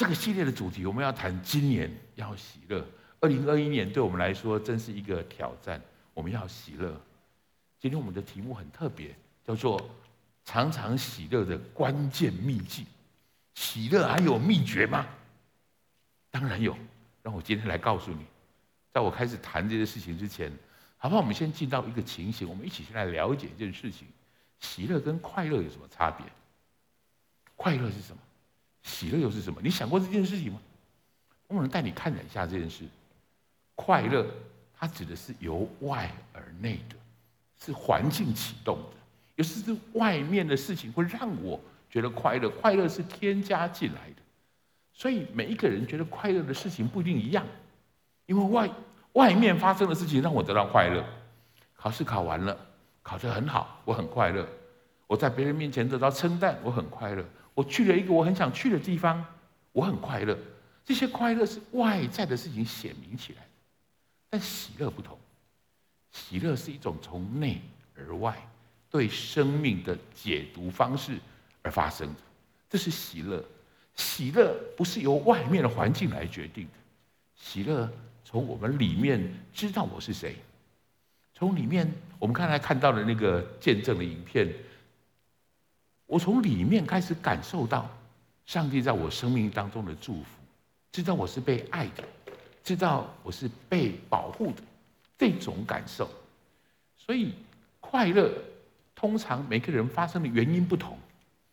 这个系列的主题，我们要谈今年要喜乐。二零二一年对我们来说真是一个挑战，我们要喜乐。今天我们的题目很特别，叫做“常常喜乐的关键秘籍”。喜乐还有秘诀吗？当然有。让我今天来告诉你，在我开始谈这些事情之前，好不好？我们先进到一个情形，我们一起先来了解一件事情：喜乐跟快乐有什么差别？快乐是什么？喜乐又是什么？你想过这件事情吗？我能带你看一下这件事。快乐，它指的是由外而内的，是环境启动的，也是是外面的事情会让我觉得快乐。快乐是添加进来的，所以每一个人觉得快乐的事情不一定一样，因为外外面发生的事情让我得到快乐。考试考完了，考得很好，我很快乐。我在别人面前得到称赞，我很快乐。我去了一个我很想去的地方，我很快乐。这些快乐是外在的事情显明起来，但喜乐不同。喜乐是一种从内而外对生命的解读方式而发生的，这是喜乐。喜乐不是由外面的环境来决定的，喜乐从我们里面知道我是谁，从里面我们刚才看到的那个见证的影片。我从里面开始感受到上帝在我生命当中的祝福，知道我是被爱的，知道我是被保护的这种感受。所以快乐通常每个人发生的原因不同，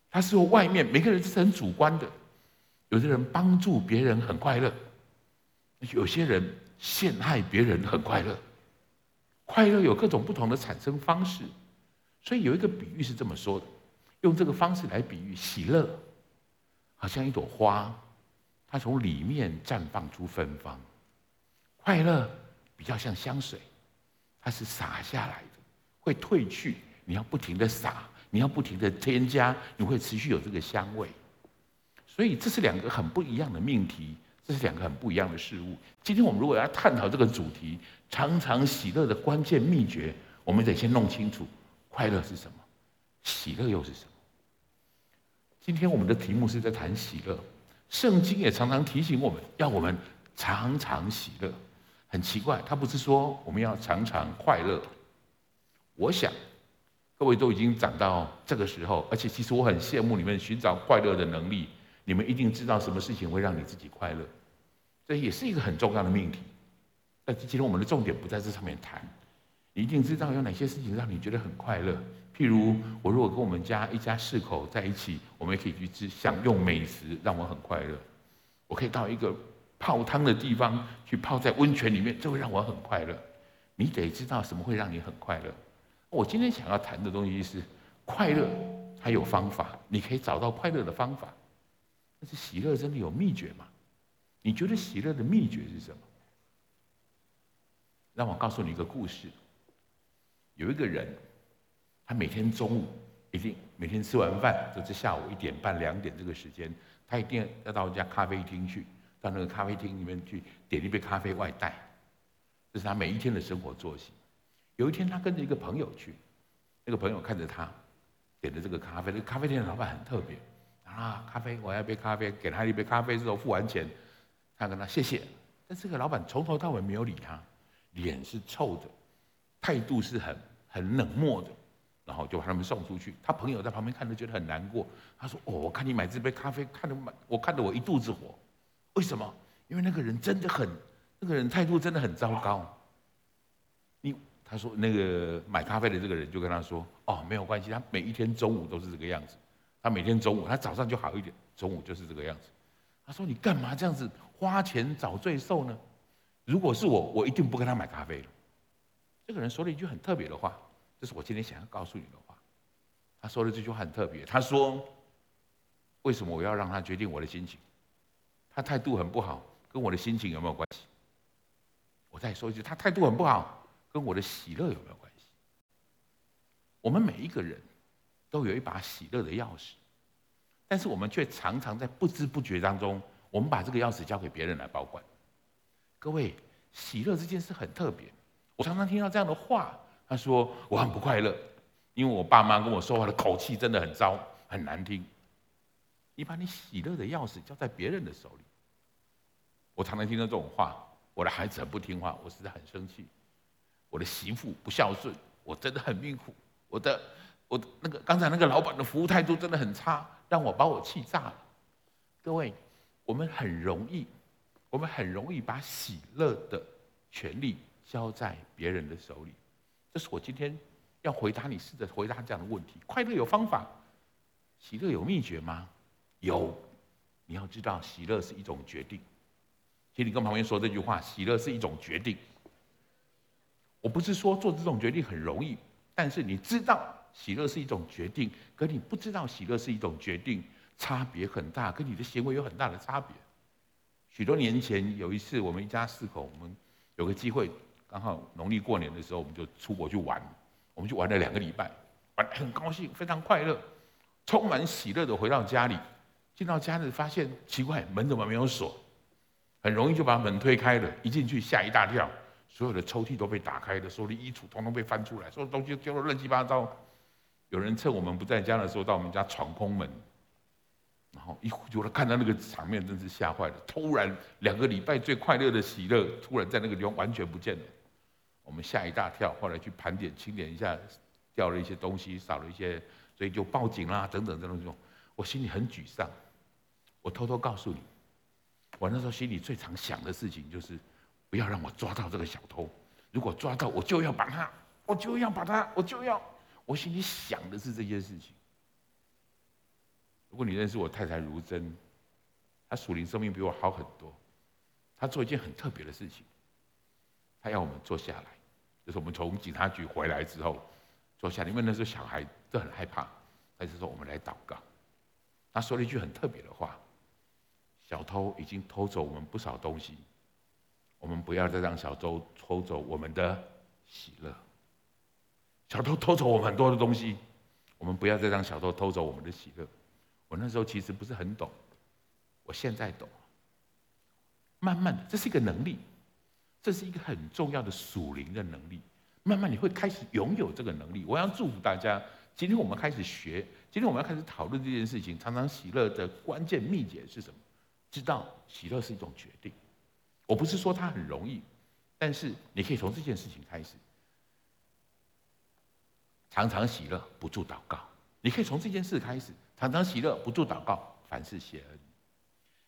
它是由外面每个人是很主观的。有的人帮助别人很快乐，有些人陷害别人很快乐。快乐有各种不同的产生方式，所以有一个比喻是这么说的。用这个方式来比喻喜乐，好像一朵花，它从里面绽放出芬芳；快乐比较像香水，它是洒下来的，会褪去。你要不停的洒，你要不停的添加，你会持续有这个香味。所以这是两个很不一样的命题，这是两个很不一样的事物。今天我们如果要探讨这个主题，常常喜乐的关键秘诀，我们得先弄清楚快乐是什么。喜乐又是什么？今天我们的题目是在谈喜乐，圣经也常常提醒我们要我们常常喜乐。很奇怪，他不是说我们要常常快乐。我想各位都已经长到这个时候，而且其实我很羡慕你们寻找快乐的能力。你们一定知道什么事情会让你自己快乐，这也是一个很重要的命题。但今天我们的重点不在这上面谈。你一定知道有哪些事情让你觉得很快乐。譬如，我如果跟我们家一家四口在一起，我们也可以去吃享用美食，让我很快乐。我可以到一个泡汤的地方去泡在温泉里面，这会让我很快乐。你得知道什么会让你很快乐。我今天想要谈的东西是快乐，还有方法，你可以找到快乐的方法。但是喜乐真的有秘诀吗？你觉得喜乐的秘诀是什么？让我告诉你一个故事。有一个人。他每天中午一定每天吃完饭，就是下午一点半两点这个时间，他一定要到一家咖啡厅去，到那个咖啡厅里面去点一杯咖啡外带，这是他每一天的生活作息。有一天，他跟着一个朋友去，那个朋友看着他点的这个咖啡，那个咖啡店的老板很特别啊，咖啡我要一杯咖啡，给他一杯咖啡之后付完钱，他跟他谢谢，但这个老板从头到尾没有理他，脸是臭的，态度是很很冷漠的。然后就把他们送出去。他朋友在旁边看着，觉得很难过。他说：“哦，我看你买这杯咖啡，看得买，我看得我一肚子火。为什么？因为那个人真的很，那个人态度真的很糟糕。你他说那个买咖啡的这个人就跟他说：哦，没有关系，他每一天中午都是这个样子。他每天中午，他早上就好一点，中午就是这个样子。他说：你干嘛这样子花钱找罪受呢？如果是我，我一定不跟他买咖啡了。这个人说了一句很特别的话。”这是我今天想要告诉你的话。他说的这句话很特别。他说：“为什么我要让他决定我的心情？他态度很不好，跟我的心情有没有关系？”我再说一句，他态度很不好，跟我的喜乐有没有关系？我们每一个人都有一把喜乐的钥匙，但是我们却常常在不知不觉当中，我们把这个钥匙交给别人来保管。各位，喜乐这件事很特别。我常常听到这样的话。他说：“我很不快乐，因为我爸妈跟我说话的口气真的很糟，很难听。”你把你喜乐的钥匙交在别人的手里。我常常听到这种话：我的孩子很不听话，我实在很生气；我的媳妇不孝顺，我真的很命苦；我的我那个刚才那个老板的服务态度真的很差，让我把我气炸了。各位，我们很容易，我们很容易把喜乐的权利交在别人的手里。这是我今天要回答你，试着回答这样的问题。快乐有方法，喜乐有秘诀吗？有。你要知道，喜乐是一种决定。请你跟旁边说这句话：喜乐是一种决定。我不是说做这种决定很容易，但是你知道喜乐是一种决定，跟你不知道喜乐是一种决定。差别很大，跟你的行为有很大的差别。许多年前有一次，我们一家四口，我们有个机会，然后农历过年的时候，我们就出国去玩。我们去玩了两个礼拜，玩得很高兴，非常快乐，充满喜乐的回到家里。进到家里发现奇怪，门怎么没有锁？很容易就把门推开了，一进去吓一大跳，所有的抽屉都被打开了，所有的衣橱统统被翻出来，所有东西丢得乱七八糟。有人趁我们不在家的时候到我们家闯空门。然后一回头看到那个场面，真是吓坏了。突然，两个礼拜最快乐的喜乐，突然在那个地方完全不见了。我们吓一大跳，后来去盘点清点一下，掉了一些东西，少了一些，所以就报警啦，等等这种这种。我心里很沮丧。我偷偷告诉你，我那时候心里最常想的事情就是，不要让我抓到这个小偷。如果抓到，我就要把他，我就要把他，我就要。我心里想的是这件事情。如果你认识我太太如真，她属灵生命比我好很多。她做一件很特别的事情，她要我们坐下来，就是我们从警察局回来之后坐下，因为那时候小孩都很害怕。她就说：“我们来祷告。”他说了一句很特别的话：“小偷已经偷走我们不少东西，我们不要再让小偷偷走我们的喜乐。小偷偷走我们很多的东西，我们不要再让小偷偷走我们的喜乐。”我那时候其实不是很懂，我现在懂。慢慢的，这是一个能力，这是一个很重要的属灵的能力。慢慢你会开始拥有这个能力。我要祝福大家，今天我们开始学，今天我们要开始讨论这件事情。常常喜乐的关键秘诀是什么？知道喜乐是一种决定。我不是说它很容易，但是你可以从这件事情开始，常常喜乐，不住祷告。你可以从这件事开始。常常喜乐，不住祷告，凡事谢恩。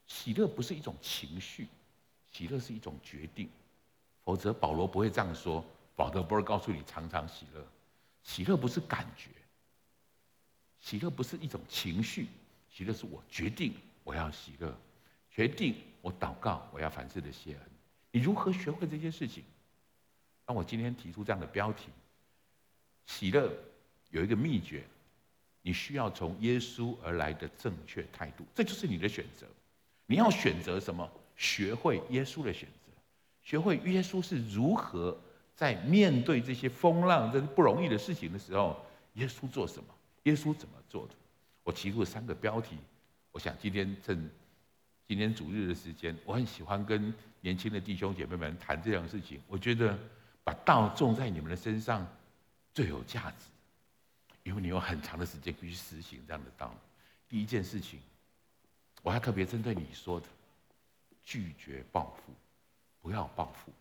喜乐不是一种情绪，喜乐是一种决定。否则保罗不会这样说。保罗不会告诉你常常喜乐。喜乐不是感觉，喜乐不是一种情绪，喜乐是我决定我要喜乐，决定我祷告我要凡事的谢恩。你如何学会这些事情？当我今天提出这样的标题，喜乐有一个秘诀。你需要从耶稣而来的正确态度，这就是你的选择。你要选择什么？学会耶稣的选择，学会耶稣是如何在面对这些风浪、这不容易的事情的时候，耶稣做什么？耶稣怎么做的？我提出了三个标题。我想今天趁今天主日的时间，我很喜欢跟年轻的弟兄姐妹们谈这样的事情。我觉得把道种在你们的身上最有价值。因为你有很长的时间可以去实行这样的道。第一件事情，我还特别针对你说的，拒绝报复，不要报复，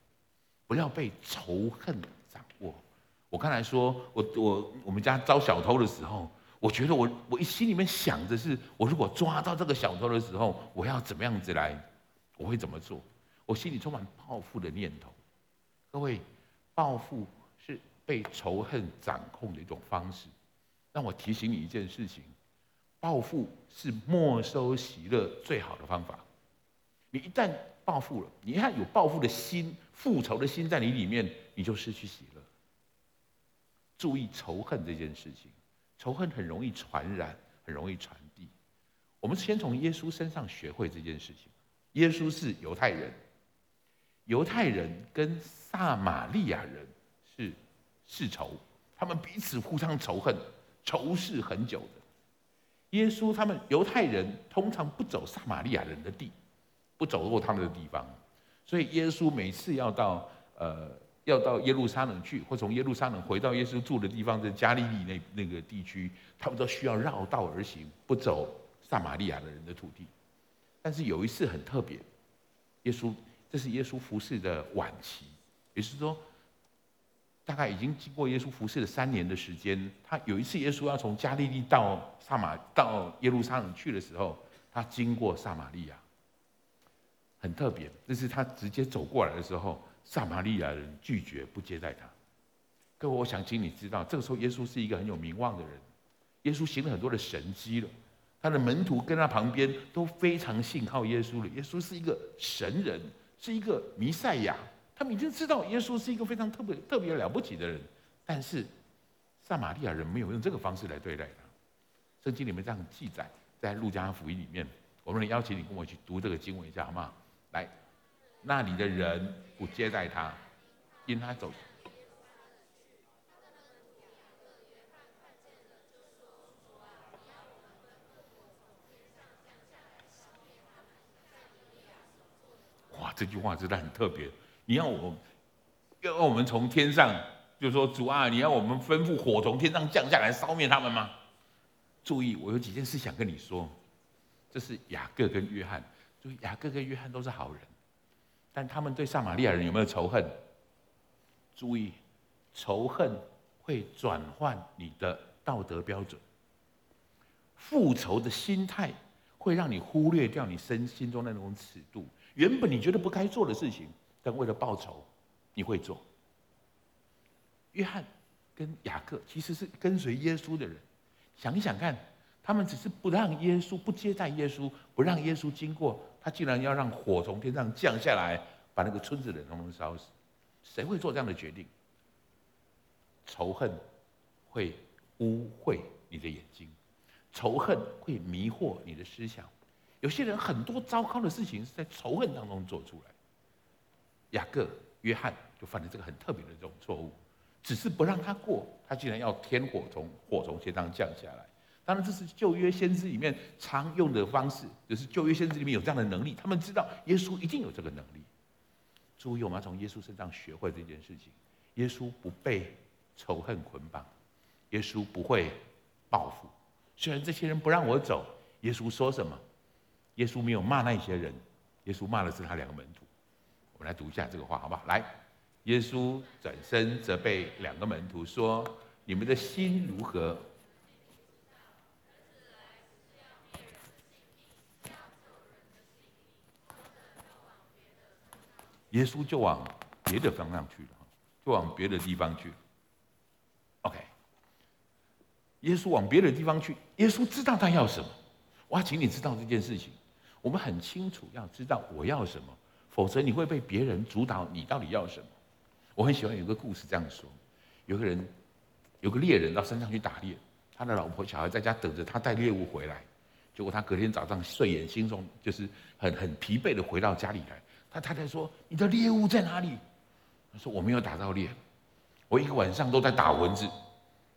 不要被仇恨掌握。我刚才说，我我我们家遭小偷的时候，我觉得我我一心里面想着是，我如果抓到这个小偷的时候，我要怎么样子来，我会怎么做？我心里充满报复的念头。各位，报复是被仇恨掌控的一种方式。让我提醒你一件事情：报复是没收喜乐最好的方法。你一旦报复了，你看有报复的心、复仇的心在你里面，你就失去喜乐。注意仇恨这件事情，仇恨很容易传染，很容易传递。我们先从耶稣身上学会这件事情。耶稣是犹太人，犹太人跟撒玛利亚人是世仇，他们彼此互相仇恨。仇视很久的耶稣，他们犹太人通常不走撒玛利亚人的地，不走过他们的地方，所以耶稣每次要到呃要到耶路撒冷去，或从耶路撒冷回到耶稣住的地方，在加利利那那个地区，他们都需要绕道而行，不走撒玛利亚的人的土地。但是有一次很特别，耶稣这是耶稣服侍的晚期，也是说，大概已经经过耶稣服侍了三年的时间。他有一次耶稣要从加利利到撒玛到耶路撒冷去的时候，他经过撒玛利亚，很特别。这是他直接走过来的时候，撒玛利亚人拒绝不接待他。各位，我想请你知道，这个时候耶稣是一个很有名望的人，耶稣行了很多的神迹了，他的门徒跟他旁边都非常信靠耶稣了。耶稣是一个神人，是一个弥赛亚，他们已经知道耶稣是一个非常特别、特别了不起的人。但是撒玛利亚人没有用这个方式来对待他。圣经里面这样记载，在路加福音里面，我们邀请你跟我去读这个经文一下，好吗？来，那里的人不接待他，因他走。哇这句话真的很特别。你要我，要我们从天上，就说主啊，你要我们吩咐火从天上降下来烧灭他们吗？注意，我有几件事想跟你说。这是雅各跟约翰，雅各跟约翰都是好人，但他们对撒玛利亚人有没有仇恨？注意，仇恨会转换你的道德标准，复仇的心态会让你忽略掉你身心中的那种尺度。原本你觉得不该做的事情，但为了报仇，你会做。约翰跟雅各其实是跟随耶稣的人，想一想看，他们只是不让耶稣不接待耶稣，不让耶稣经过，他竟然要让火从天上降下来，把那个村子的人都烧死。谁会做这样的决定？仇恨会污秽你的眼睛，仇恨会迷惑你的思想。有些人很多糟糕的事情是在仇恨当中做出来。雅各、约翰就犯了这个很特别的这种错误，只是不让他过，他竟然要天火从火从天上降下来。当然，这是旧约先知里面常用的方式，就是旧约先知里面有这样的能力，他们知道耶稣一定有这个能力。注意，我们要从耶稣身上学会这件事情：耶稣不被仇恨捆绑，耶稣不会报复。虽然这些人不让我走，耶稣说什么？耶稣没有骂那些人，耶稣骂的是他两个门徒。我们来读一下这个话，好不好？来，耶稣转身责备两个门徒说：“你们的心如何？”耶稣就往别的方向去了，就往别的地方去。OK，耶稣往别的地方去，耶稣知道他要什么。我要请你知道这件事情。我们很清楚，要知道我要什么，否则你会被别人主导你到底要什么。我很喜欢有个故事这样说：有个人，有个猎人到山上去打猎，他的老婆小孩在家等着他带猎物回来。结果他隔天早上睡眼惺忪，就是很很疲惫的回到家里来。他太太说：“你的猎物在哪里？”他说：“我没有打到猎，我一个晚上都在打蚊子，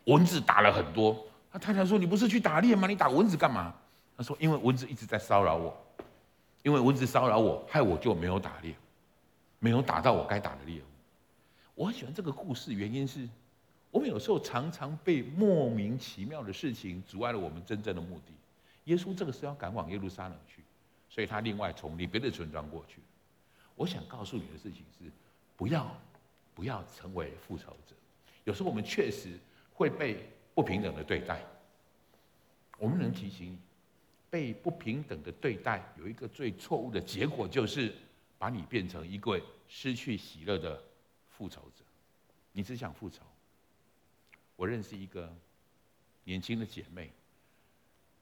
蚊子打了很多。”他太太说：“你不是去打猎吗？你打蚊子干嘛？”他说：“因为蚊子一直在骚扰我。”因为蚊子骚扰我，害我就没有打猎，没有打到我该打的猎物。我很喜欢这个故事，原因是我们有时候常常被莫名其妙的事情阻碍了我们真正的目的。耶稣这个时候要赶往耶路撒冷去，所以他另外从离别的村庄过去。我想告诉你的事情是，不要不要成为复仇者。有时候我们确实会被不平等的对待，我们能提醒你。被不平等的对待，有一个最错误的结果，就是把你变成一个失去喜乐的复仇者。你只想复仇。我认识一个年轻的姐妹，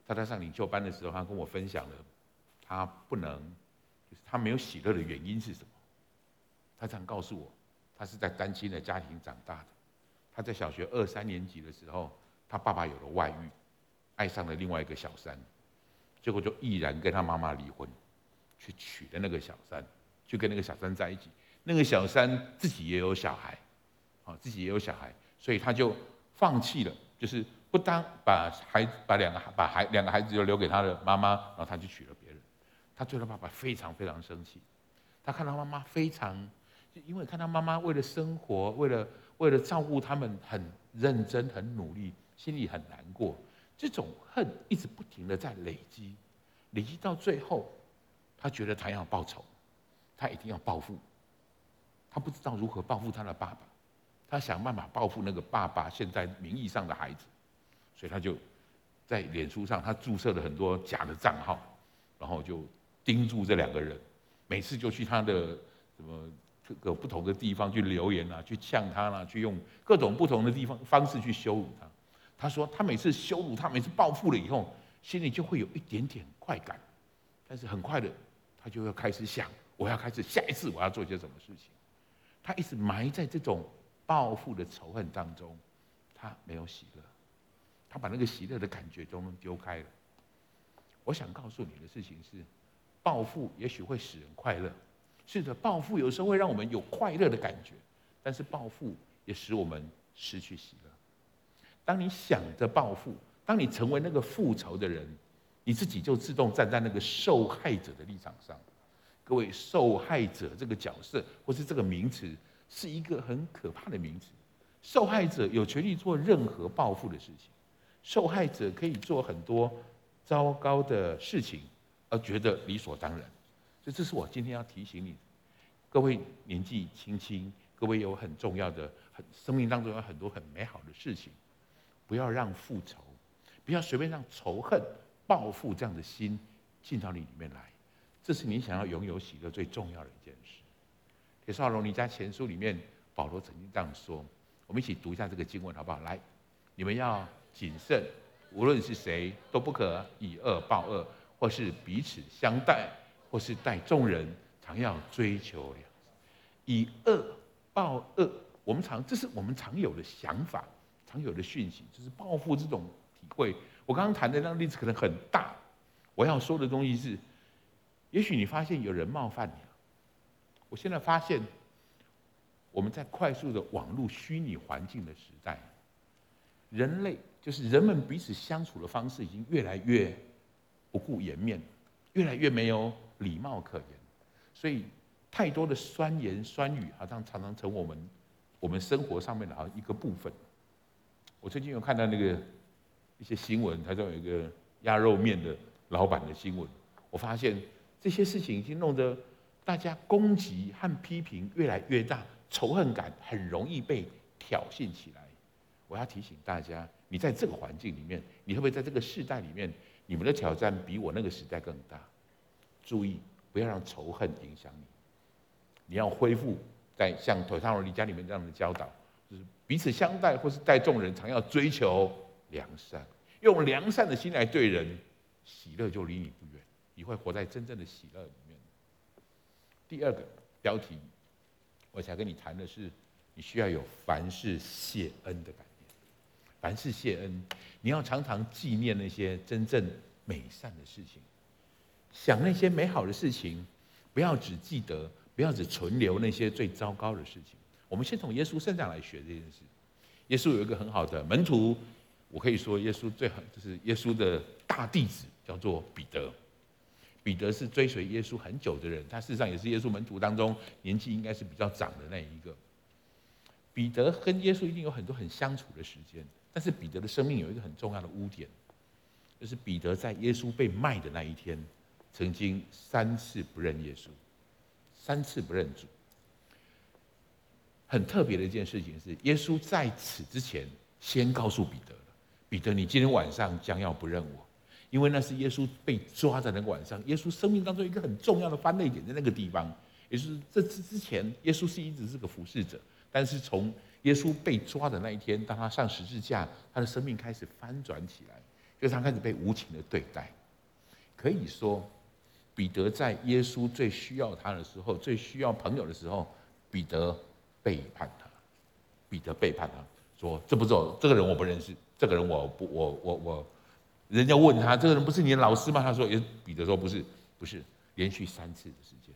她在上领袖班的时候，她跟我分享了，她不能，就是他没有喜乐的原因是什么？他常告诉我，他是在单亲的家庭长大的。他在小学二三年级的时候，他爸爸有了外遇，爱上了另外一个小三。结果就毅然跟他妈妈离婚，去娶了那个小三，去跟那个小三在一起。那个小三自己也有小孩，啊，自己也有小孩，所以他就放弃了，就是不当把孩把两个把孩两个孩子就留给他的妈妈，然后他就娶了别。他对他爸爸非常非常生气，他看到妈妈非常，因为看到妈妈为了生活，为了为了照顾他们很认真很努力，心里很难过。这种恨一直不停的在累积，累积到最后，他觉得他要报仇，他一定要报复。他不知道如何报复他的爸爸，他想办法报复那个爸爸现在名义上的孩子，所以他就在脸书上他注册了很多假的账号，然后就盯住这两个人，每次就去他的什么。各个不同的地方去留言啊，去呛他啦，去用各种不同的地方方式去羞辱他。他说他每次羞辱他，每次报复了以后，心里就会有一点点快感，但是很快的，他就要开始想，我要开始下一次我要做些什么事情。他一直埋在这种报复的仇恨当中，他没有喜乐，他把那个喜乐的感觉都丢开了。我想告诉你的事情是，暴富也许会使人快乐。是的，暴富有时候会让我们有快乐的感觉，但是暴富也使我们失去喜乐。当你想着暴富，当你成为那个复仇的人，你自己就自动站在那个受害者的立场上。各位，受害者这个角色或是这个名词，是一个很可怕的名词。受害者有权利做任何报复的事情，受害者可以做很多糟糕的事情，而觉得理所当然。所以，这是我今天要提醒你，各位年纪轻轻，各位有很重要的、很生命当中有很多很美好的事情，不要让复仇，不要随便让仇恨、报复这样的心进到你里面来。这是你想要拥有喜乐最重要的一件事。帖撒罗尼迦前书里面，保罗曾经这样说：我们一起读一下这个经文好不好？来，你们要谨慎，无论是谁，都不可以恶报恶，或是彼此相待。或是待众人，常要追求良善，以恶报恶。我们常，这是我们常有的想法，常有的讯息，就是报复这种体会。我刚刚谈的那个例子可能很大，我要说的东西是，也许你发现有人冒犯你了。我现在发现，我们在快速的网络虚拟环境的时代，人类就是人们彼此相处的方式已经越来越不顾颜面，越来越没有。礼貌可言，所以太多的酸言酸语好像常常成我们我们生活上面的一个部分。我最近有看到那个一些新闻，台中有一个鸭肉面的老板的新闻，我发现这些事情已经弄得大家攻击和批评越来越大，仇恨感很容易被挑衅起来。我要提醒大家，你在这个环境里面，你会不会在这个世代里面，你们的挑战比我那个时代更大？注意，不要让仇恨影响你。你要恢复在像帖撒罗尼家里面这样的教导，就是彼此相待，或是待众人，常要追求良善，用良善的心来对人，喜乐就离你不远。你会活在真正的喜乐里面。第二个标题，我想跟你谈的是，你需要有凡事谢恩的感觉。凡事谢恩，你要常常纪念那些真正美善的事情。想那些美好的事情，不要只记得，不要只存留那些最糟糕的事情。我们先从耶稣身上来学这件事。耶稣有一个很好的门徒，我可以说耶稣最好就是耶稣的大弟子，叫做彼得。彼得是追随耶稣很久的人，他事实上也是耶稣门徒当中年纪应该是比较长的那一个。彼得跟耶稣一定有很多很相处的时间，但是彼得的生命有一个很重要的污点，就是彼得在耶稣被卖的那一天。曾经三次不认耶稣，三次不认主。很特别的一件事情是，耶稣在此之前先告诉彼得了：“彼得，你今天晚上将要不认我，因为那是耶稣被抓的那个晚上。耶稣生命当中一个很重要的分捩点在那个地方，也就是这之之前，耶稣是一直是个服侍者，但是从耶稣被抓的那一天，当他上十字架，他的生命开始翻转起来，就是他开始被无情的对待，可以说。”彼得在耶稣最需要他的时候，最需要朋友的时候，彼得背叛他。彼得背叛他，说：“这不是我，这个人我不认识，这个人我不，我我我。”人家问他：“这个人不是你的老师吗？”他说：“也。”彼得说：“不是，不是。”连续三次的时间。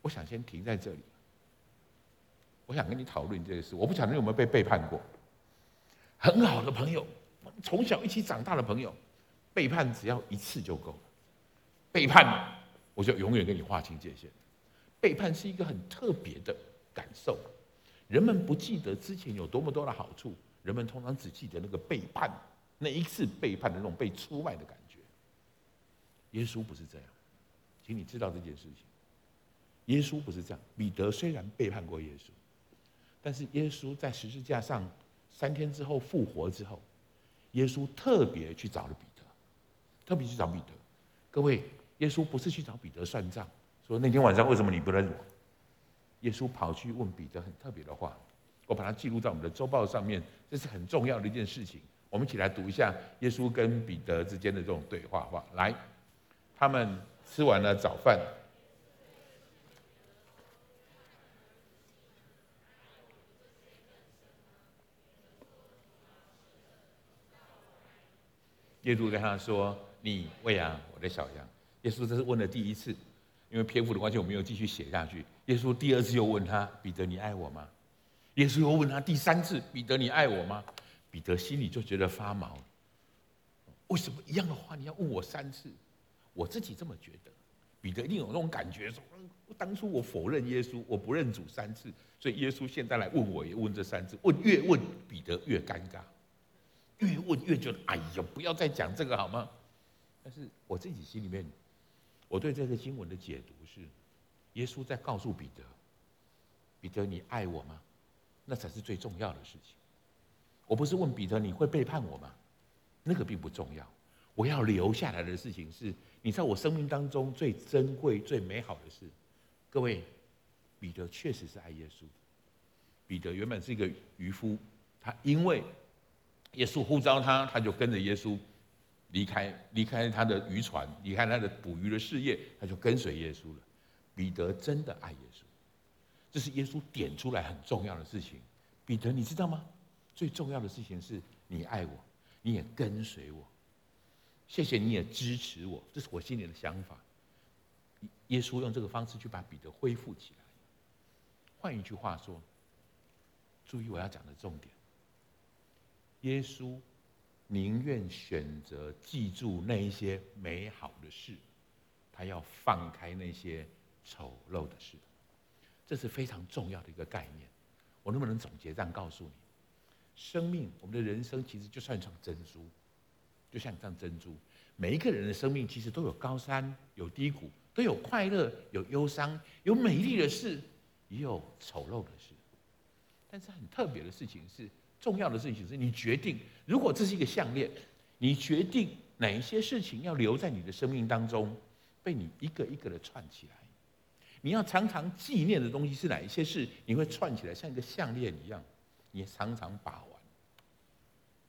我想先停在这里。我想跟你讨论这个事。我不晓得你有没有被背叛过。很好的朋友，从小一起长大的朋友，背叛只要一次就够了。背叛，我就永远跟你划清界限。背叛是一个很特别的感受，人们不记得之前有多么多的好处，人们通常只记得那个背叛那一次背叛的那种被出卖的感觉。耶稣不是这样，请你知道这件事情。耶稣不是这样。彼得虽然背叛过耶稣，但是耶稣在十字架上三天之后复活之后，耶稣特别去找了彼得，特别去找彼得。各位，耶稣不是去找彼得算账，说那天晚上为什么你不认我？耶稣跑去问彼得很特别的话，我把它记录在我们的周报上面，这是很重要的一件事情。我们一起来读一下耶稣跟彼得之间的这种对话话。来，他们吃完了早饭，耶稣跟他说：“你喂养我的小羊。”耶稣这是问了第一次。因为篇幅的关系，我没有继续写下去。耶稣第二次又问他：“彼得，你爱我吗？”耶稣又问他第三次：“彼得，你爱我吗？”彼得心里就觉得发毛。为什么一样的话你要问我三次？我自己这么觉得。彼得一定有那种感觉，说：“当初我否认耶稣，我不认主三次，所以耶稣现在来问我，也问这三次。问越问彼得越尴尬，越问越觉得哎呀，不要再讲这个好吗？但是我自己心里面。我对这个经文的解读是，耶稣在告诉彼得：“彼得，你爱我吗？那才是最重要的事情。我不是问彼得你会背叛我吗？那个并不重要。我要留下来的事情是，你在我生命当中最珍贵、最美好的事。各位，彼得确实是爱耶稣。彼得原本是一个渔夫，他因为耶稣呼召他，他就跟着耶稣。”离开离开他的渔船，离开他的捕鱼的事业，他就跟随耶稣了。彼得真的爱耶稣，这是耶稣点出来很重要的事情。彼得，你知道吗？最重要的事情是你爱我，你也跟随我。谢谢你也支持我，这是我心里的想法。耶稣用这个方式去把彼得恢复起来。换一句话说，注意我要讲的重点，耶稣。宁愿选择记住那一些美好的事，他要放开那些丑陋的事，这是非常重要的一个概念。我能不能总结这样告诉你？生命，我们的人生其实就像一场珍珠，就像一张珍珠。每一个人的生命其实都有高山，有低谷，都有快乐，有忧伤，有美丽的事，也有丑陋的事。但是很特别的事情是。重要的事情是你决定，如果这是一个项链，你决定哪一些事情要留在你的生命当中，被你一个一个的串起来。你要常常纪念的东西是哪一些事，你会串起来，像一个项链一样，你常常把玩。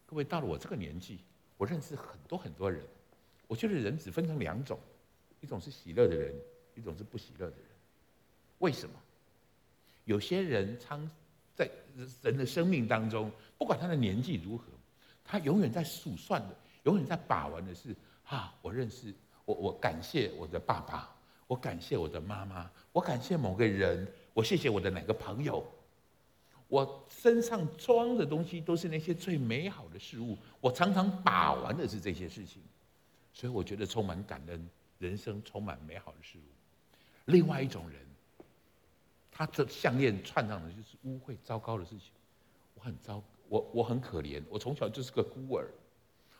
各位到了我这个年纪，我认识很多很多人，我觉得人只分成两种，一种是喜乐的人，一种是不喜乐的人。为什么？有些人常。在人的生命当中，不管他的年纪如何，他永远在数算的，永远在把玩的是啊，我认识我，我感谢我的爸爸，我感谢我的妈妈，我感谢某个人，我谢谢我的哪个朋友，我身上装的东西都是那些最美好的事物，我常常把玩的是这些事情，所以我觉得充满感恩，人生充满美好的事物。另外一种人。他这项链串上的就是污秽糟糕的事情，我很糟，我我很可怜，我从小就是个孤儿，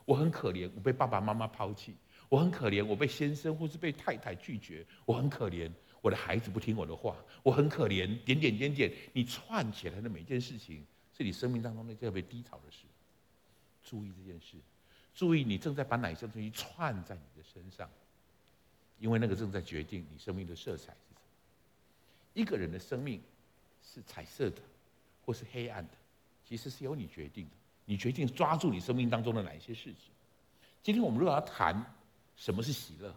我很可怜，我被爸爸妈妈抛弃，我很可怜，我被先生或是被太太拒绝，我很可怜，我的孩子不听我的话，我很可怜，点点点点，你串起来的每件事情，是你生命当中那特别低潮的事，注意这件事，注意你正在把哪些东西串在你的身上，因为那个正在决定你生命的色彩。一个人的生命是彩色的，或是黑暗的，其实是由你决定的。你决定抓住你生命当中的哪一些事情。今天我们如果要谈什么是喜乐，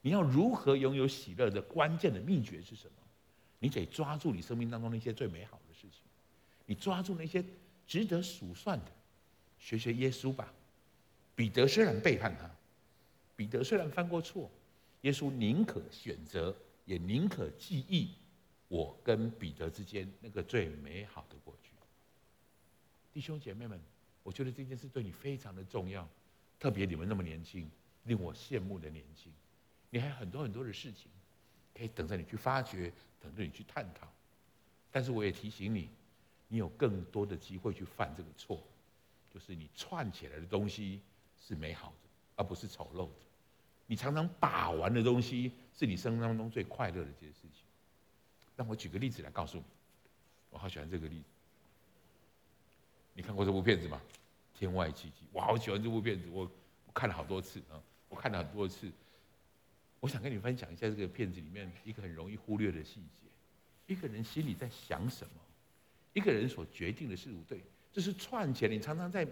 你要如何拥有喜乐的关键的秘诀是什么？你得抓住你生命当中那些最美好的事情，你抓住那些值得数算的，学学耶稣吧。彼得虽然背叛他，彼得虽然犯过错，耶稣宁可选择，也宁可记忆。我跟彼得之间那个最美好的过去，弟兄姐妹们，我觉得这件事对你非常的重要，特别你们那么年轻，令我羡慕的年轻，你还有很多很多的事情可以等着你去发掘，等着你去探讨。但是我也提醒你，你有更多的机会去犯这个错，就是你串起来的东西是美好的，而不是丑陋的。你常常把玩的东西，是你生命当中最快乐的一件事情。让我举个例子来告诉你，我好喜欢这个例子。你看过这部片子吗？《天外奇迹》，我好喜欢这部片子，我看了好多次啊，我看了很多次。我想跟你分享一下这个片子里面一个很容易忽略的细节：一个人心里在想什么，一个人所决定的事物，对，这是串起来。你常常在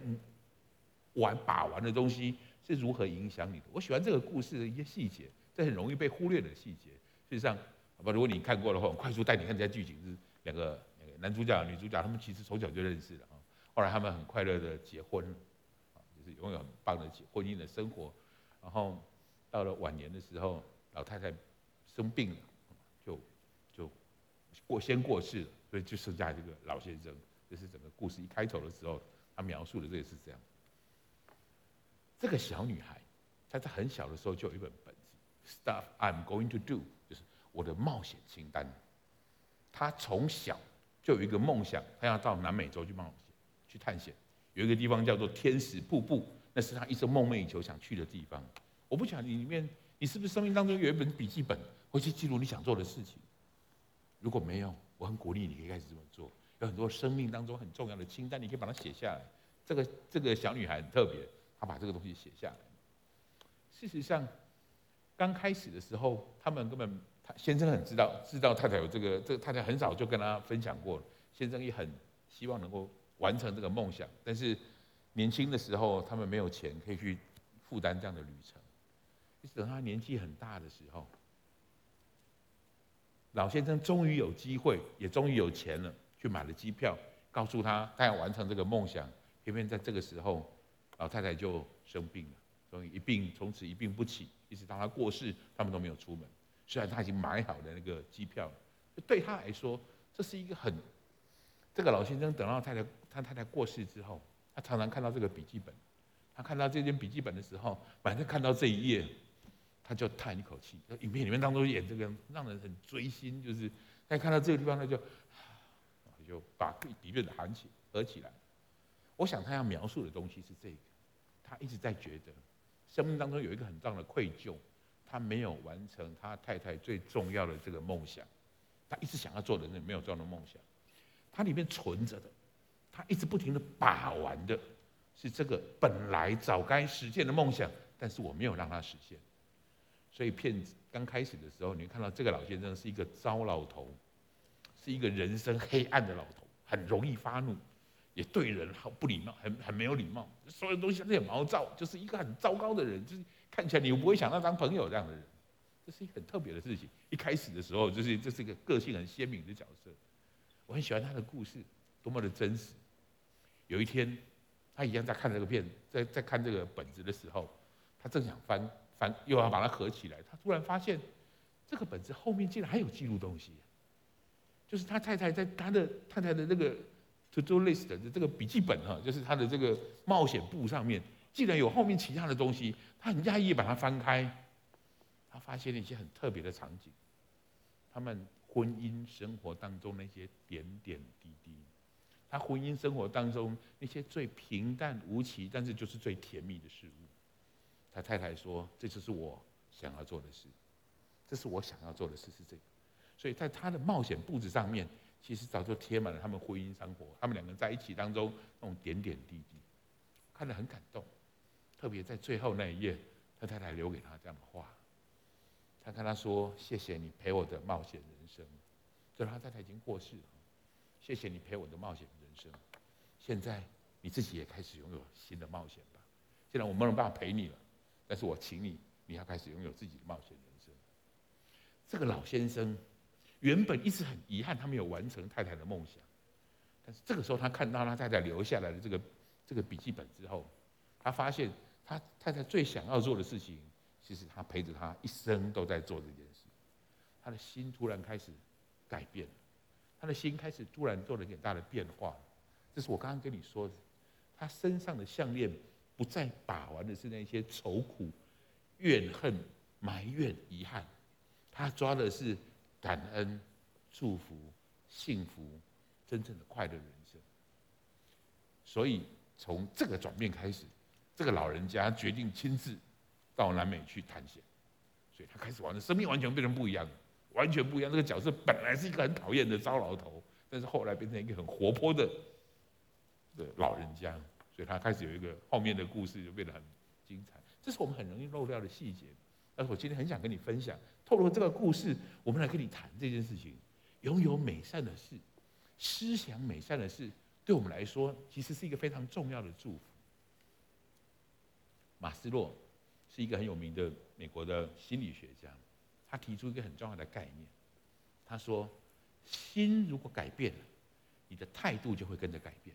玩把玩的东西是如何影响你的？我喜欢这个故事的一些细节，这很容易被忽略的细节。事实上，好吧，如果你看过的话，我快速带你看一下剧情：是两个男主角、女主角，他们其实从小就认识了啊。后来他们很快乐的结婚了，啊，就是拥有很棒的婚姻的生活，然后。到了晚年的时候，老太太生病了，就就过先过世了，所以就剩下这个老先生。这是整个故事一开头的时候，他描述的这个是这样。这个小女孩，她在很小的时候就有一本本子，Stuff I'm going to do，我的冒险清单。她从小就有一个梦想，她要到南美洲去冒险、去探险。有一个地方叫做天使瀑布，那是她一生梦寐以求想去的地方。我不晓得你里面，你是不是生命当中有一本笔记本，回去记录你想做的事情？如果没有，我很鼓励你可以开始这么做。有很多生命当中很重要的清单，你可以把它写下来。这个这个小女孩很特别，她把这个东西写下来。事实上，刚开始的时候，他们根本，先生很知道，知道太太有这个，这个太太很早就跟他分享过了。先生也很希望能够完成这个梦想，但是年轻的时候，他们没有钱可以去负担这样的旅程。一直等他年纪很大的时候，老先生终于有机会，也终于有钱了，去买了机票，告诉他他要完成这个梦想。偏偏在这个时候，老太太就生病了，所以一病从此一病不起，一直到他过世，他们都没有出门。虽然他已经买好了那个机票，对他来说，这是一个很……这个老先生等到太太他太太过世之后，他常常看到这个笔记本，他看到这件笔记本的时候，反正看到这一页。他就叹一口气，影片里面当中演这个让人很追心，就是他看到这个地方，他就，就把笔记本含起合起来。我想他要描述的东西是这个，他一直在觉得生命当中有一个很大的愧疚，他没有完成他太太最重要的这个梦想，他一直想要做的那没有这样的梦想，他里面存着的，他一直不停的把玩的，是这个本来早该实现的梦想，但是我没有让他实现。所以骗子刚开始的时候，你看到这个老先生是一个糟老头，是一个人生黑暗的老头，很容易发怒，也对人好不礼貌，很很没有礼貌，所有东西都很毛躁，就是一个很糟糕的人，就是看起来你不会想到当朋友这样的人，这是一个很特别的事情。一开始的时候，就是这是一个个性很鲜明的角色，我很喜欢他的故事，多么的真实。有一天，他一样在看这个片，在在看这个本子的时候，他正想翻。翻又要把它合起来，他突然发现这个本子后面竟然还有记录东西，就是他太太在他的太太的那个 to do list 的这个笔记本哈，就是他的这个冒险簿上面，竟然有后面其他的东西，他很讶异把它翻开，他发现了一些很特别的场景，他们婚姻生活当中那些点点滴滴，他婚姻生活当中那些最平淡无奇，但是就是最甜蜜的事物。他太太说：“这就是我想要做的事，这是我想要做的事是这个。”所以在他的冒险簿子上面，其实早就贴满了他们婚姻生活，他们两个在一起当中那种点点滴滴，看得很感动。特别在最后那一页，他太太留给他这样的话，他跟他说：“谢谢你陪我的冒险人生。”这他太太已经过世了，谢谢你陪我的冒险人生。现在你自己也开始拥有新的冒险吧。现在我没有办法陪你了。但是我请你，你要开始拥有自己的冒险人生。这个老先生原本一直很遗憾，他没有完成太太的梦想。但是这个时候，他看到他太太留下来的这个这个笔记本之后，他发现他太太最想要做的事情，其实他陪着他一生都在做这件事。他的心突然开始改变，他的心开始突然做了很大的变化。这是我刚刚跟你说的，他身上的项链。不再把玩的是那些愁苦、怨恨、埋怨、遗憾，他抓的是感恩、祝福、幸福、真正的快乐人生。所以从这个转变开始，这个老人家决定亲自到南美去探险，所以他开始玩的生命完全变成不一样，完全不一样。这个角色本来是一个很讨厌的糟老头，但是后来变成一个很活泼的的老人家，所以他开始有一个后面的故事就变得很精彩。这是我们很容易漏掉的细节，但是我今天很想跟你分享，透过这个故事，我们来跟你谈这件事情。拥有美善的事，思想美善的事，对我们来说，其实是一个非常重要的祝福。马斯洛是一个很有名的美国的心理学家，他提出一个很重要的概念。他说：“心如果改变了，你的态度就会跟着改变；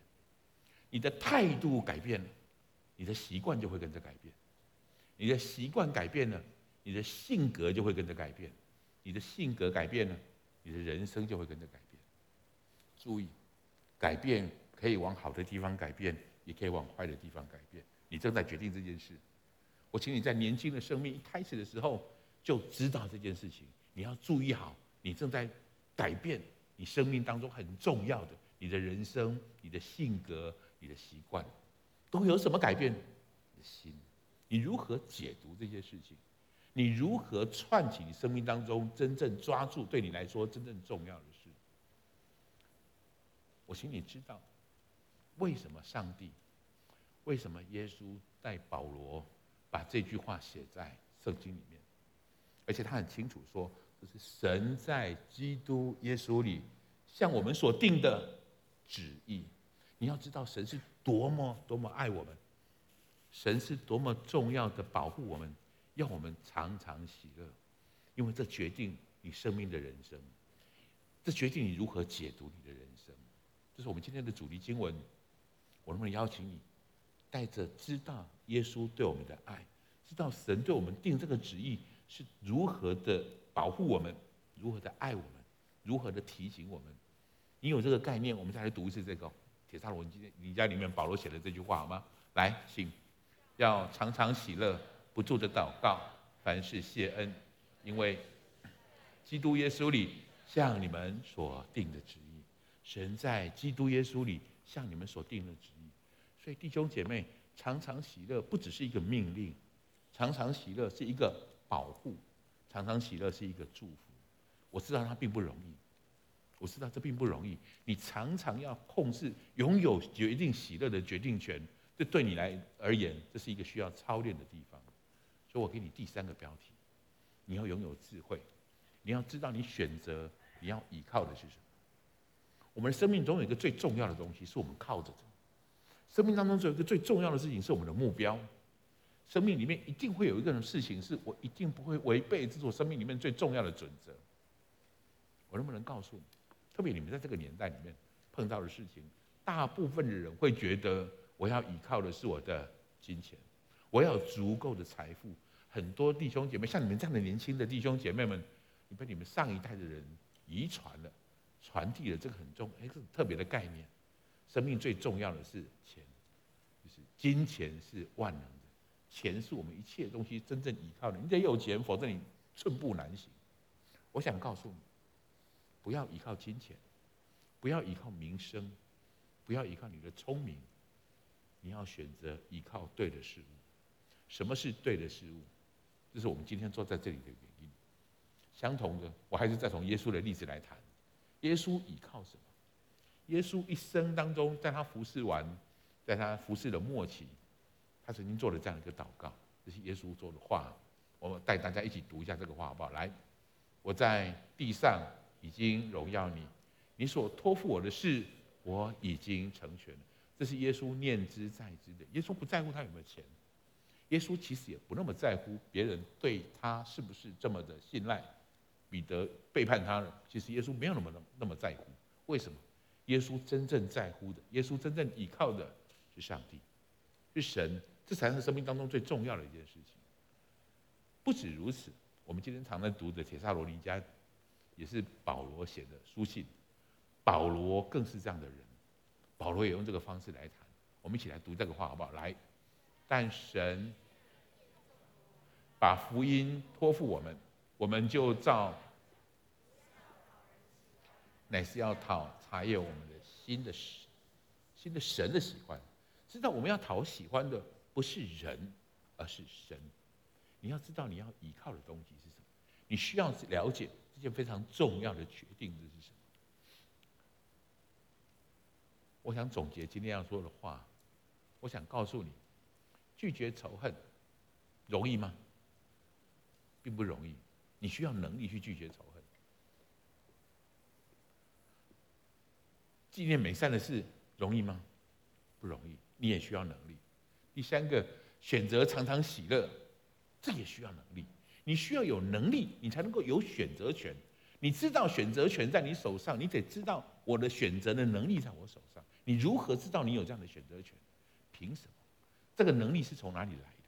你的态度改变了，你的习惯就会跟着改变；你的习惯改变了，你的性格就会跟着改变；你的性格改变了，你的人生就会跟着改变。注意，改变可以往好的地方改变，也可以往坏的地方改变。”你正在决定这件事，我请你在年轻的生命一开始的时候就知道这件事情。你要注意好，你正在改变你生命当中很重要的，你的人生、你的性格、你的习惯，都有什么改变？你的心，你如何解读这些事情？你如何串起你生命当中真正抓住对你来说真正重要的事？我请你知道，为什么上帝？为什么耶稣带保罗把这句话写在圣经里面？而且他很清楚说，这是神在基督耶稣里向我们所定的旨意。你要知道，神是多么多么爱我们，神是多么重要的保护我们，要我们常常喜乐，因为这决定你生命的人生，这决定你如何解读你的人生。这是我们今天的主题经文。我能不能邀请你？带着知道耶稣对我们的爱，知道神对我们定这个旨意是如何的保护我们，如何的爱我们，如何的提醒我们。你有这个概念，我们再来读一次这个《铁砂罗你家》里面保罗写的这句话好吗？来，请要常常喜乐，不住的祷告，凡事谢恩，因为基督耶稣里向你们所定的旨意，神在基督耶稣里向你们所定的旨意。所以弟兄姐妹，常常喜乐不只是一个命令，常常喜乐是一个保护，常常喜乐是一个祝福。我知道它并不容易，我知道这并不容易。你常常要控制、拥有决定喜乐的决定权，这对你来而言，这是一个需要操练的地方。所以我给你第三个标题：你要拥有智慧，你要知道你选择你要依靠的是什么。我们的生命中有一个最重要的东西，是我们靠着。生命当中只有一个最重要的事情是我们的目标。生命里面一定会有一个人事情是我一定不会违背，这是我生命里面最重要的准则。我能不能告诉你？特别你们在这个年代里面碰到的事情，大部分的人会觉得我要依靠的是我的金钱，我要有足够的财富。很多弟兄姐妹，像你们这样的年轻的弟兄姐妹们，你被你们上一代的人遗传了、传递了这个很重、哎，这个特别的概念。生命最重要的是钱，金钱是万能的，钱是我们一切东西真正依靠的。你得有钱，否则你寸步难行。我想告诉你，不要依靠金钱，不要依靠名声，不要依靠你的聪明，你要选择依靠对的事物。什么是对的事物？这是我们今天坐在这里的原因。相同的，我还是再从耶稣的例子来谈。耶稣依靠什么？耶稣一生当中，在他服侍完，在他服侍的末期，他曾经做了这样一个祷告，这是耶稣做的话。我们带大家一起读一下这个话，好不好？来，我在地上已经荣耀你，你所托付我的事，我已经成全了。这是耶稣念之在之的。耶稣不在乎他有没有钱，耶稣其实也不那么在乎别人对他是不是这么的信赖。彼得背叛他了，其实耶稣没有那么那么在乎。为什么？耶稣真正在乎的，耶稣真正依靠的是上帝，是神，这才是生命当中最重要的一件事情。不止如此，我们今天常在读的《铁萨罗尼迦》，也是保罗写的书信，保罗更是这样的人，保罗也用这个方式来谈。我们一起来读这个话好不好？来，但神把福音托付我们，我们就照。乃是要讨查验我们的心的神，心的神的喜欢，知道我们要讨喜欢的，不是人，而是神。你要知道你要依靠的东西是什么，你需要了解这件非常重要的决定这是什么。我想总结今天要说的话，我想告诉你，拒绝仇恨容易吗？并不容易，你需要能力去拒绝仇恨。纪念美善的事容易吗？不容易，你也需要能力。第三个，选择常常喜乐，这也需要能力。你需要有能力，你才能够有选择权。你知道选择权在你手上，你得知道我的选择的能力在我手上。你如何知道你有这样的选择权？凭什么？这个能力是从哪里来的？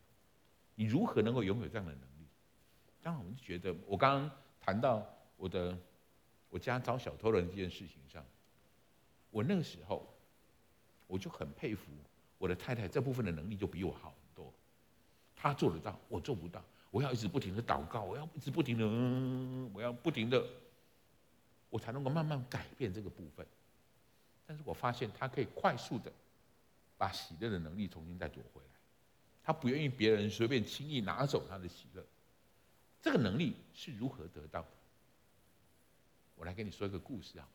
你如何能够拥有这样的能力？当然，我们觉得，我刚刚谈到我的我家遭小偷的这件事情上。我那个时候，我就很佩服我的太太，这部分的能力就比我好很多。她做得到，我做不到。我要一直不停的祷告，我要一直不停的，我要不停的，我才能够慢慢改变这个部分。但是我发现她可以快速的把喜乐的能力重新再夺回来。她不愿意别人随便轻易拿走她的喜乐。这个能力是如何得到的？我来跟你说一个故事啊。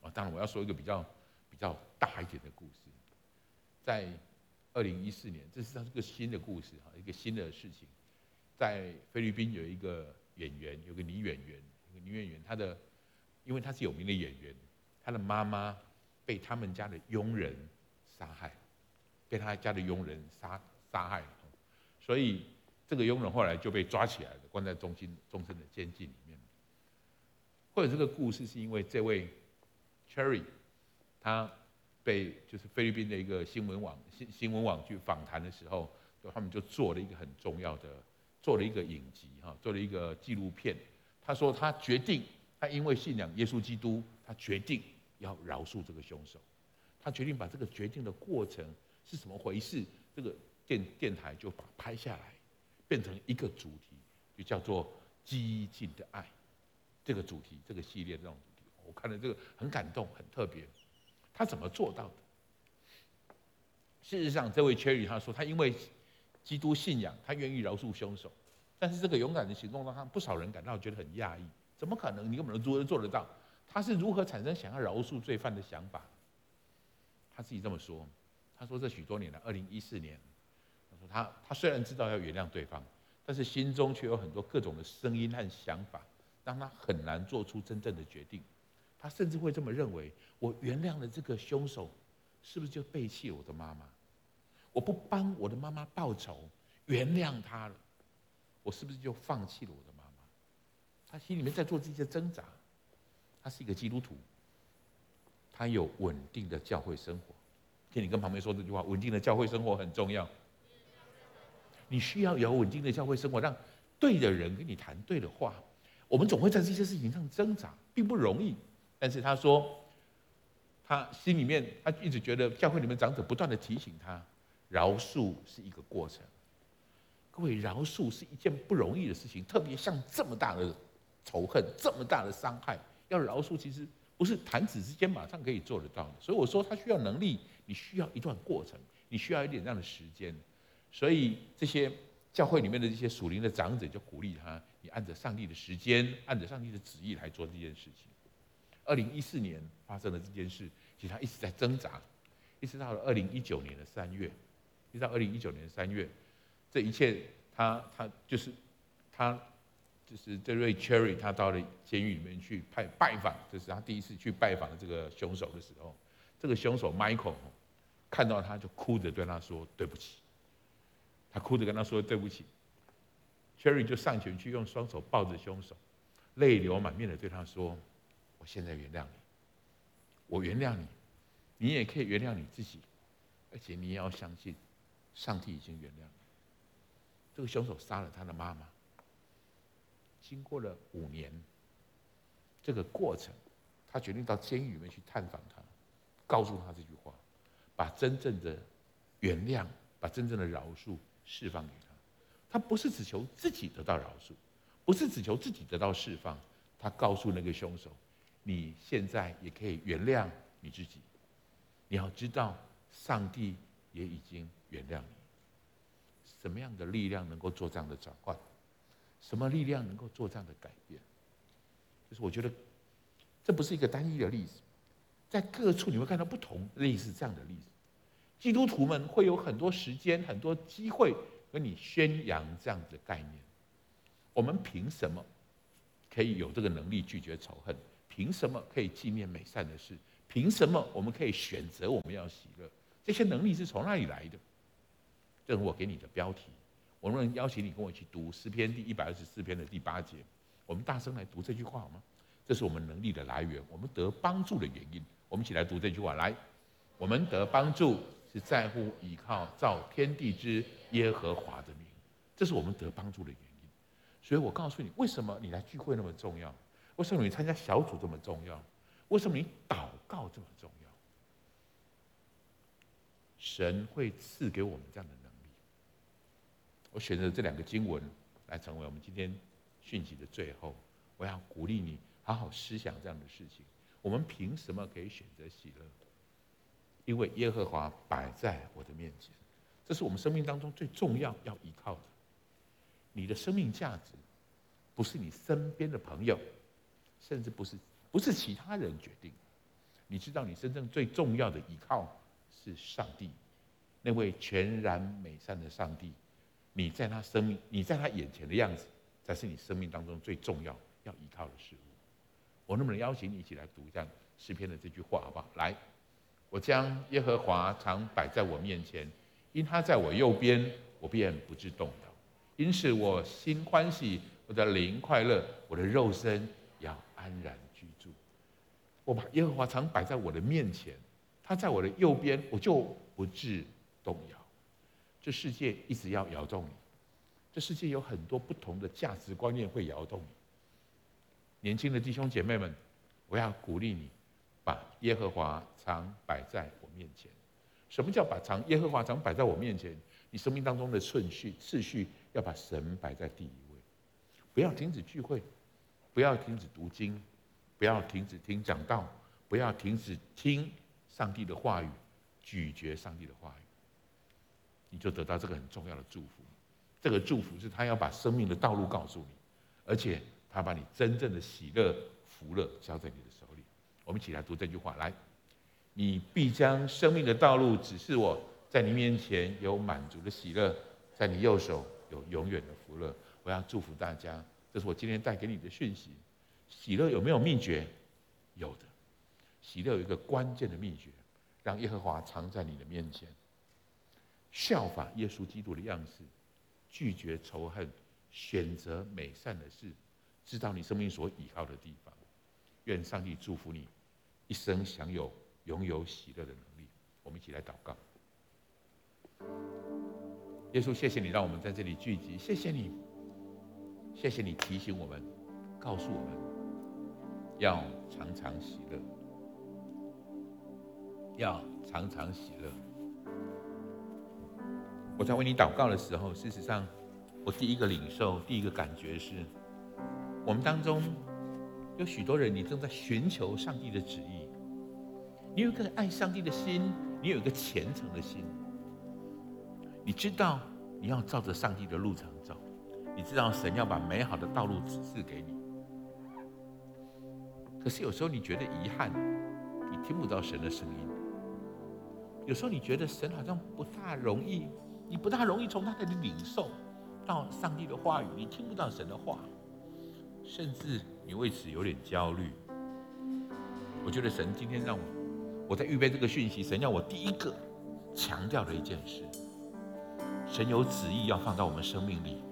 啊，当然我要说一个比较比较大一点的故事，在二零一四年，这是它是个新的故事哈，一个新的事情，在菲律宾有一个演员，有个女演员，一个女演员，她的因为她是有名的演员，她的妈妈被他们家的佣人杀害，被他家的佣人杀杀害，所以这个佣人后来就被抓起来了，关在中心终身的监禁里面。或者这个故事是因为这位。Cherry，他被就是菲律宾的一个新闻网新新闻网去访谈的时候，他们就做了一个很重要的，做了一个影集哈，做了一个纪录片。他说他决定，他因为信仰耶稣基督，他决定要饶恕这个凶手。他决定把这个决定的过程是怎么回事，这个电电台就把拍下来，变成一个主题，就叫做激进的爱。这个主题，这个系列这种主题。我看了这个很感动，很特别。他怎么做到的？事实上，这位 Cherry 他说，他因为基督信仰，他愿意饶恕凶手。但是这个勇敢的行动让他不少人感到觉得很讶异。怎么可能？你根本都做得到？他是如何产生想要饶恕罪犯的想法？他自己这么说。他说，这许多年来，二零一四年，他说他他虽然知道要原谅对方，但是心中却有很多各种的声音和想法，让他很难做出真正的决定。他甚至会这么认为：我原谅了这个凶手，是不是就背弃了我的妈妈？我不帮我的妈妈报仇，原谅他了，我是不是就放弃了我的妈妈？他心里面在做这些挣扎。他是一个基督徒，他有稳定的教会生活。听你跟旁边说这句话：稳定的教会生活很重要。你需要有稳定的教会生活，让对的人跟你谈对的话。我们总会在这些事情上挣扎，并不容易。但是他说，他心里面他一直觉得教会里面长者不断的提醒他，饶恕是一个过程。各位，饶恕是一件不容易的事情，特别像这么大的仇恨、这么大的伤害，要饶恕其实不是弹指之间马上可以做得到的。所以我说，他需要能力，你需要一段过程，你需要一点这样的时间。所以这些教会里面的这些属灵的长者就鼓励他，你按着上帝的时间，按着上帝的旨意来做这件事情。二零一四年发生了这件事，其实他一直在挣扎，一直到了二零一九年的三月，一直到二零一九年三月，这一切他他就是他就是这位 Cherry，他到了监狱里面去拜拜访，这是他第一次去拜访这个凶手的时候，这个凶手 Michael 看到他就哭着对他说对不起，他哭着跟他说对不起，Cherry 就上前去用双手抱着凶手，泪流满面的对他说。我现在原谅你，我原谅你，你也可以原谅你自己，而且你也要相信，上帝已经原谅你。这个凶手杀了他的妈妈，经过了五年，这个过程，他决定到监狱里面去探访他，告诉他这句话，把真正的原谅，把真正的饶恕释放给他。他不是只求自己得到饶恕，不是只求自己得到释放，他告诉那个凶手。你现在也可以原谅你自己，你要知道，上帝也已经原谅你。什么样的力量能够做这样的转换？什么力量能够做这样的改变？就是我觉得这不是一个单一的例子，在各处你会看到不同类似这样的例子。基督徒们会有很多时间、很多机会跟你宣扬这样的概念。我们凭什么可以有这个能力拒绝仇恨？凭什么可以纪念美善的事？凭什么我们可以选择我们要喜乐？这些能力是从哪里来的？这是我给你的标题。我们邀请你跟我一起读诗篇第一百二十四篇的第八节？我们大声来读这句话好吗？这是我们能力的来源，我们得帮助的原因。我们一起来读这句话。来，我们得帮助是在乎倚靠造天地之耶和华的名。这是我们得帮助的原因。所以我告诉你，为什么你来聚会那么重要？为什么你参加小组这么重要？为什么你祷告这么重要？神会赐给我们这样的能力。我选择这两个经文来成为我们今天讯息的最后。我要鼓励你好好思想这样的事情。我们凭什么可以选择喜乐？因为耶和华摆在我的面前，这是我们生命当中最重要要依靠的。你的生命价值不是你身边的朋友，甚至不是不是其他人决定。你知道，你真正最重要的依靠是上帝，那位全然美善的上帝。你在他生命，你在他眼前的样子，才是你生命当中最重要要依靠的事物。我能不能邀请你一起来读一下诗篇的这句话，好不好？来。我将耶和华常摆在我面前，因他在我右边，我便不致动摇。因此我心欢喜，我的灵快乐，我的肉身安然居住。我把耶和华常摆在我的面前，他在我的右边，我就不致动摇。这世界一直要摇动你，这世界有很多不同的价值观念会摇动你。年轻的弟兄姐妹们，我要鼓励你。把耶和华常摆在我面前。什么叫把常耶和华常摆在我面前？你生命当中的顺序次序要把神摆在第一位，不要停止聚会，不要停止读经，不要停止听讲道，不要停止听上帝的话语，咀嚼上帝的话语，你就得到这个很重要的祝福。这个祝福是他要把生命的道路告诉你，而且他把你真正的喜乐福乐交在你的手里。我们一起来读这句话：来，你必将生命的道路指示我，在你面前有满足的喜乐，在你右手有永远的福乐。我要祝福大家，这是我今天带给你的讯息。喜乐有没有秘诀？有的。喜乐有一个关键的秘诀，让耶和华常在你的面前，效法耶稣基督的样式，拒绝仇恨，选择美善的事，知道你生命所倚靠的地方。愿上帝祝福你，一生享有拥有喜乐的能力。我们一起来祷告。耶稣，谢谢你让我们在这里聚集，谢谢你，谢谢你提醒我们，告诉我们要常常喜乐，要常常喜乐。我在为你祷告的时候，事实上，我第一个领受，第一个感觉是，我们当中。有许多人，你正在寻求上帝的旨意。你有一个爱上帝的心，你有一个虔诚的心。你知道你要照着上帝的路程，你知道神要把美好的道路指示给你。可是有时候你觉得遗憾，你听不到神的声音。有时候你觉得神好像不大容易，你不大容易从他那里领受到上帝的话语，你听不到神的话。甚至你为此有点焦虑。我觉得神今天让我，我在预备这个讯息，神要我第一个强调的一件事，神有旨意要放到我们生命里。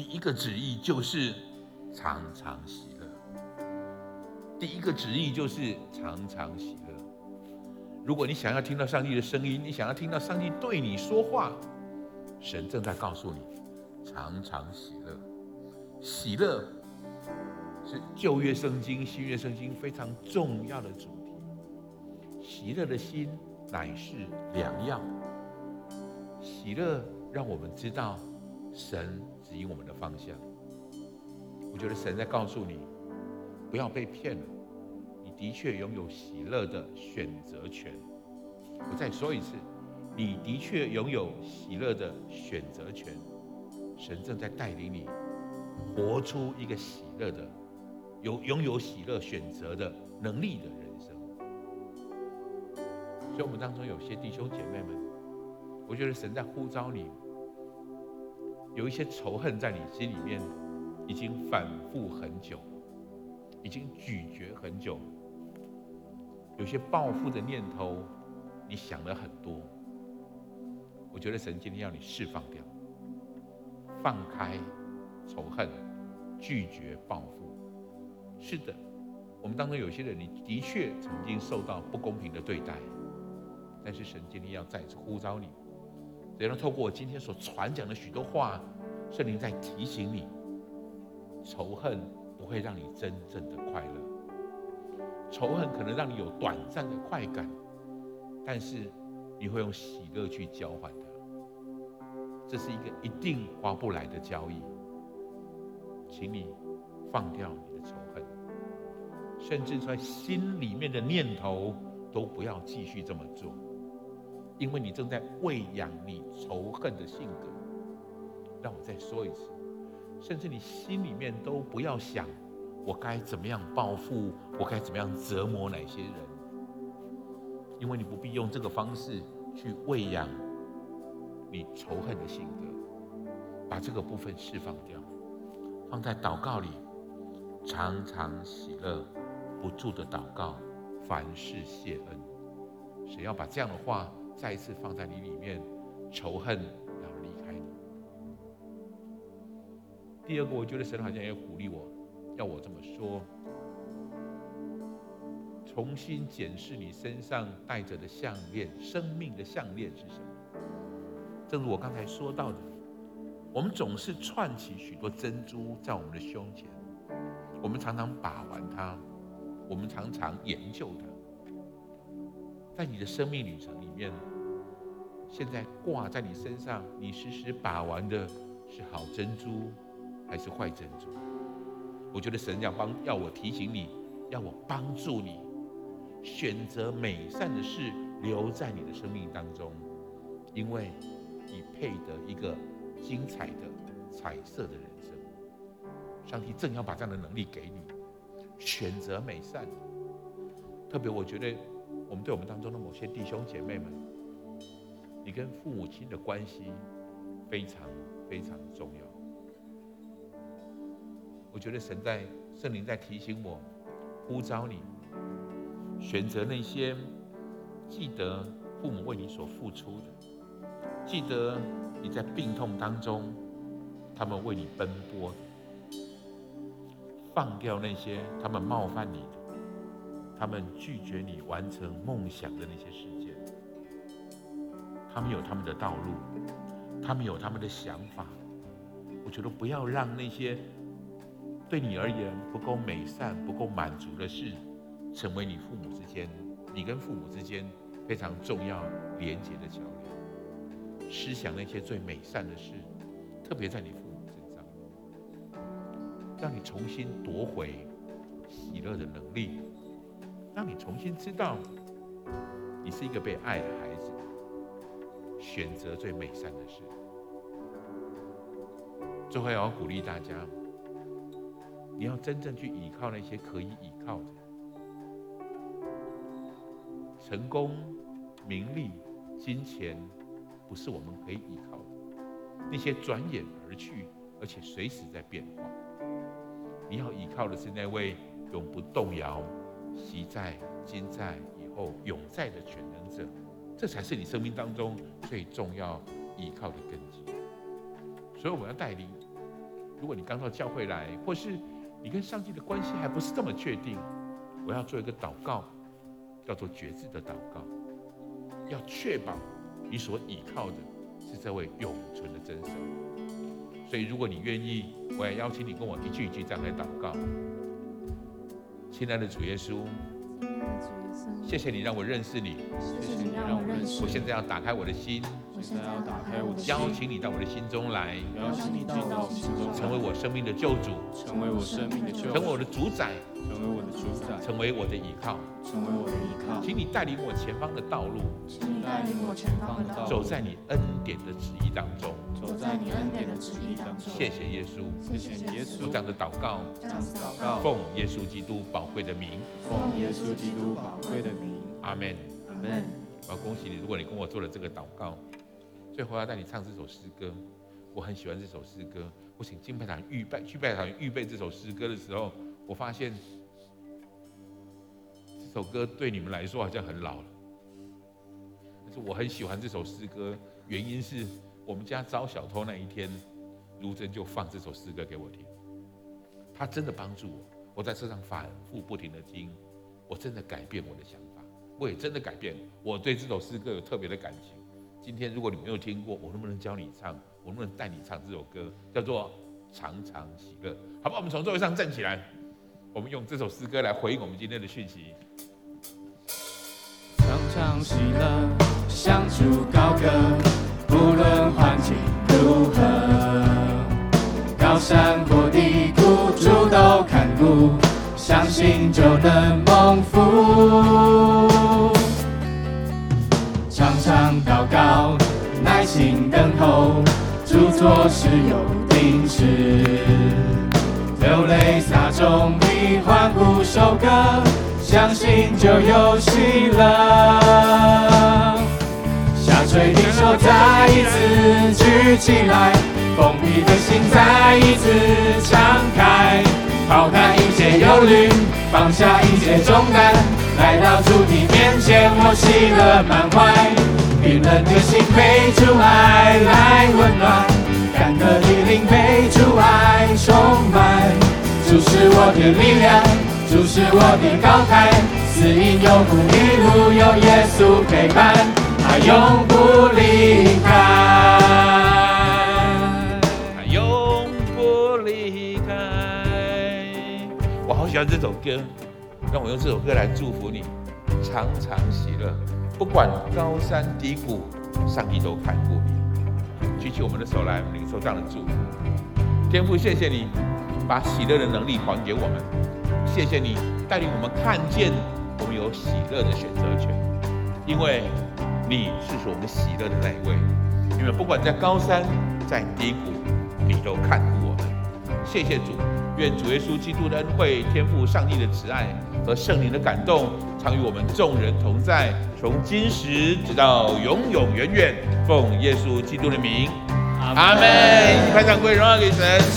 第一个旨意就是常常喜乐。第一个旨意就是常常喜乐。如果你想要听到上帝的声音，你想要听到上帝对你说话，神正在告诉你，常常喜乐，喜乐。是旧约圣经、新约圣经非常重要的主题。喜乐的心乃是良药。喜乐让我们知道神指引我们的方向。我觉得神在告诉你，不要被骗了。你的确拥有喜乐的选择权。我再说一次，你的确拥有喜乐的选择权。神正在带领你活出一个喜乐的、有拥有喜乐选择的能力的人生。所以，我们当中有些弟兄姐妹们，我觉得神在呼召你，有一些仇恨在你心里面已经反复很久，已经咀嚼很久，有些报复的念头，你想了很多。我觉得神今天要你释放掉，放开仇恨，拒绝报复。是的，我们当中有些人，你的确曾经受到不公平的对待，但是神今天要再次呼召你，只要透过我今天所传讲的许多话，圣灵在提醒你，仇恨不会让你真正的快乐，仇恨可能让你有短暂的快感，但是。你会用喜乐去交换它，这是一个一定划不来的交易。请你放掉你的仇恨，甚至在心里面的念头都不要继续这么做，因为你正在喂养你仇恨的性格。让我再说一次，甚至你心里面都不要想我该怎么样报复，我该怎么样折磨哪些人。因为你不必用这个方式去喂养你仇恨的性格，把这个部分释放掉，放在祷告里，常常喜乐，不住的祷告，凡事谢恩。谁要把这样的话再一次放在你里面，仇恨要离开你。第二个，我觉得神好像也鼓励我，要我这么说。重新检视你身上戴着的项链，生命的项链是什么？正如我刚才说到的，我们总是串起许多珍珠在我们的胸前，我们常常把玩它，我们常常研究它。在你的生命旅程里面，现在挂在你身上，你时时把玩的是好珍珠还是坏珍珠？我觉得神要帮，要我提醒你，要我帮助你。选择美善的事留在你的生命当中，因为你配得一个精彩的彩色的人生。上帝正要把这样的能力给你，选择美善。特别我觉得，我们对我们当中的某些弟兄姐妹们，你跟父母亲的关系非常非常重要。我觉得神在圣灵在提醒我，呼召你。选择那些记得父母为你所付出的，记得你在病痛当中，他们为你奔波的，放掉那些他们冒犯你的，他们拒绝你完成梦想的那些事件。他们有他们的道路，他们有他们的想法。我觉得不要让那些对你而言不够美善、不够满足的事。成为你父母之间，你跟父母之间非常重要连结的桥梁。思想那些最美善的事，特别在你父母身上，让你重新夺回喜乐的能力，让你重新知道你是一个被爱的孩子，选择最美善的事。最后，要鼓励大家，你要真正去依靠那些可以依靠的。成功、名利、金钱，不是我们可以依靠的。那些转眼而去，而且随时在变化。你要依靠的是那位永不动摇、昔在、今在、以后永在的全能者。这才是你生命当中最重要依靠的根基。所以我要带领，如果你刚到教会来，或是你跟上帝的关系还不是这么确定，我要做一个祷告。叫做决志的祷告，要确保你所依靠的是这位永存的真神。所以，如果你愿意，我也邀请你跟我一句一句这样来祷告。亲爱的主耶稣，谢谢你让我认识你，谢谢你让我认识。我现在要打开我的心。我现在要打开我的心，邀请你到我的心中来，邀请你进到我心中，成为我生命的救主，成为我生命的救主，成为我的主宰，成为我的主宰，成为我的依靠，成为我的依靠。请你带领我前方的道路，请你带领我前方的道路，走在你恩典的旨意当中，走在你恩典的旨意当中。谢谢耶稣，谢谢耶稣。我这样的祷告，这样子祷告，奉耶稣基督宝贵的名，奉耶稣基督宝贵的名，阿门，阿门。我要恭喜你，如果你跟我做了这个祷告，最后要带你唱这首诗歌。我很喜欢这首诗歌。我请敬拜团预备，去拜团预备这首诗歌的时候，我发现这首歌对你们来说好像很老了。但是我很喜欢这首诗歌，原因是我们家遭小偷那一天，卢真就放这首诗歌给我听。他真的帮助我，我在车上反复不停的听，我真的改变我的想法。我也真的改变，我对这首诗歌有特别的感情。今天如果你没有听过，我能不能教你唱？我能不能带你唱这首歌？叫做《常常喜乐》，好不好？我们从座位上站起来，我们用这首诗歌来回应我们今天的讯息。常常喜乐，向主高歌，不论环境如何，高山或低谷，主都看顾，相信就能蒙福。常祷告，耐心等候，主做事有定时，流泪撒种欢呼收割，相信就有喜乐。下垂的手再一次举起来，封闭的心再一次敞开，抛开一切忧虑，放下一切重担，来到主的面前，我喜乐满怀。冰冷的心被主爱来温暖，干渴的灵被主爱充满。主是我的力量，主是我的高台，死荫永不一路有耶稣陪伴，他永不离开，他永不离开。我好喜欢这首歌，让我用这首歌来祝福你，常常喜乐。不管高山低谷，上帝都看顾你。举起我们的手来，领受这样的祝福。天父，谢谢你把喜乐的能力还给我们。谢谢你带领我们看见我们有喜乐的选择权，因为你是我们喜乐的那一位。因为不管在高山在低谷，你都看顾我们。谢谢主，愿主耶稣基督的恩惠、天赋上帝的慈爱和圣灵的感动，常与我们众人同在。从今时直到永永远远，奉耶稣基督的名，阿门。拍掌归荣耀给神。